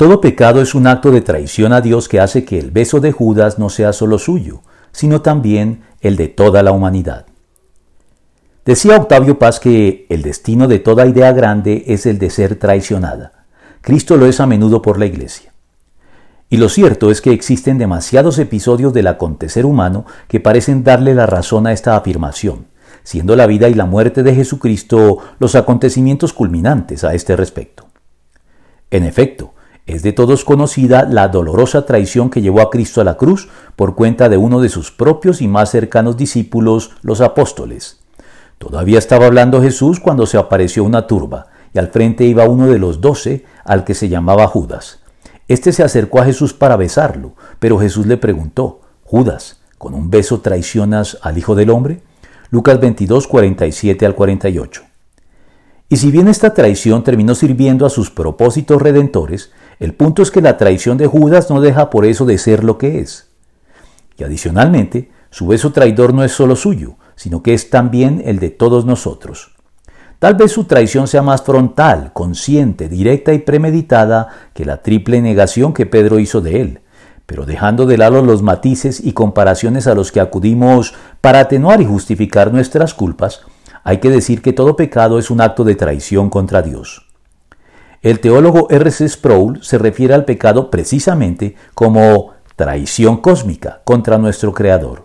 Todo pecado es un acto de traición a Dios que hace que el beso de Judas no sea solo suyo, sino también el de toda la humanidad. Decía Octavio Paz que el destino de toda idea grande es el de ser traicionada. Cristo lo es a menudo por la Iglesia. Y lo cierto es que existen demasiados episodios del acontecer humano que parecen darle la razón a esta afirmación, siendo la vida y la muerte de Jesucristo los acontecimientos culminantes a este respecto. En efecto, es de todos conocida la dolorosa traición que llevó a Cristo a la cruz por cuenta de uno de sus propios y más cercanos discípulos, los apóstoles. Todavía estaba hablando Jesús cuando se apareció una turba, y al frente iba uno de los doce, al que se llamaba Judas. Este se acercó a Jesús para besarlo, pero Jesús le preguntó, Judas, ¿con un beso traicionas al Hijo del Hombre? Lucas 22, 47 al 48. Y si bien esta traición terminó sirviendo a sus propósitos redentores, el punto es que la traición de Judas no deja por eso de ser lo que es. Y adicionalmente, su beso traidor no es solo suyo, sino que es también el de todos nosotros. Tal vez su traición sea más frontal, consciente, directa y premeditada que la triple negación que Pedro hizo de él, pero dejando de lado los matices y comparaciones a los que acudimos para atenuar y justificar nuestras culpas, hay que decir que todo pecado es un acto de traición contra Dios. El teólogo R.C. Sproul se refiere al pecado precisamente como traición cósmica contra nuestro Creador.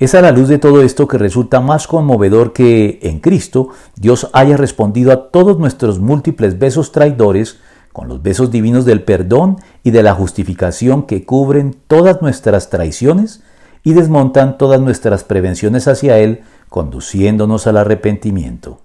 Es a la luz de todo esto que resulta más conmovedor que en Cristo Dios haya respondido a todos nuestros múltiples besos traidores con los besos divinos del perdón y de la justificación que cubren todas nuestras traiciones y desmontan todas nuestras prevenciones hacia Él conduciéndonos al arrepentimiento.